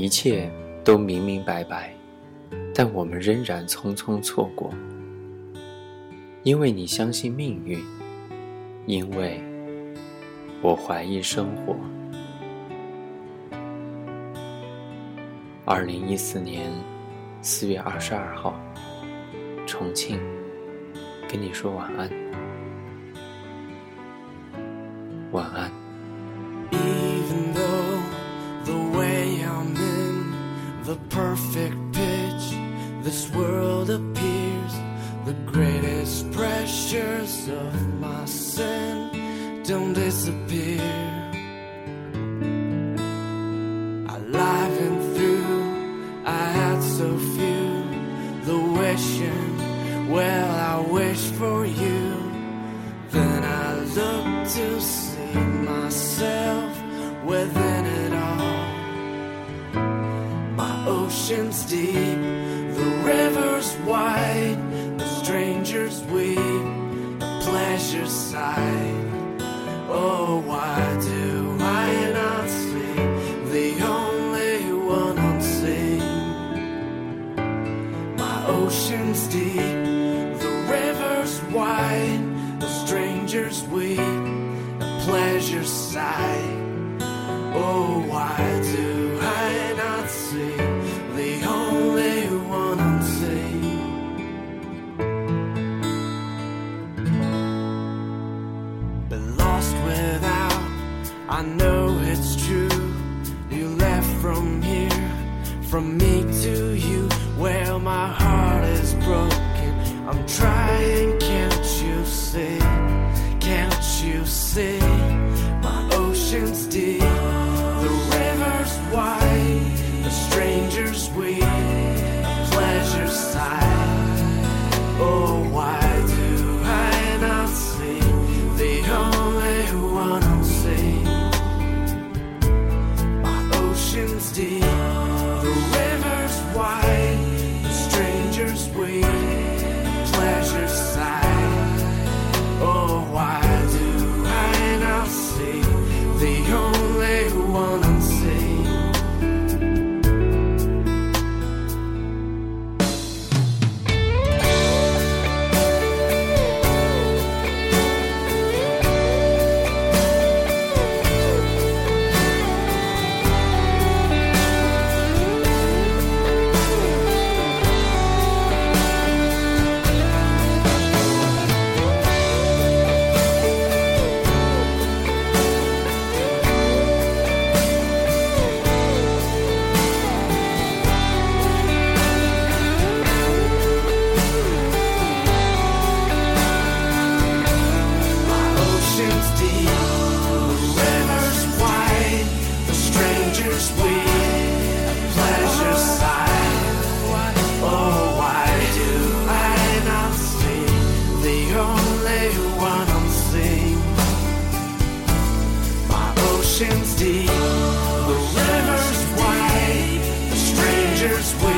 一切都明明白白，但我们仍然匆匆错过。因为你相信命运，因为我怀疑生活。二零一四年四月二十二号，重庆，跟你说晚安，晚安。World appears the greatest pressures of my sin don't disappear. I live and through, I had so few. The wishing, well, I wish for you. Then I look to see myself within it all. My ocean's deep, wide, the strangers weep, the pleasure side. Oh, why do I not see the only one unseen? My ocean's deep, the river's wide, the strangers weep, the pleasure side. Oh, why do I know it's true. You left from here, from me to you. Well, my heart is broken. I'm trying, can't you see? Can't you see? My ocean's deep. Wednesday. you what My ocean's deep, the river's wide, the stranger's we.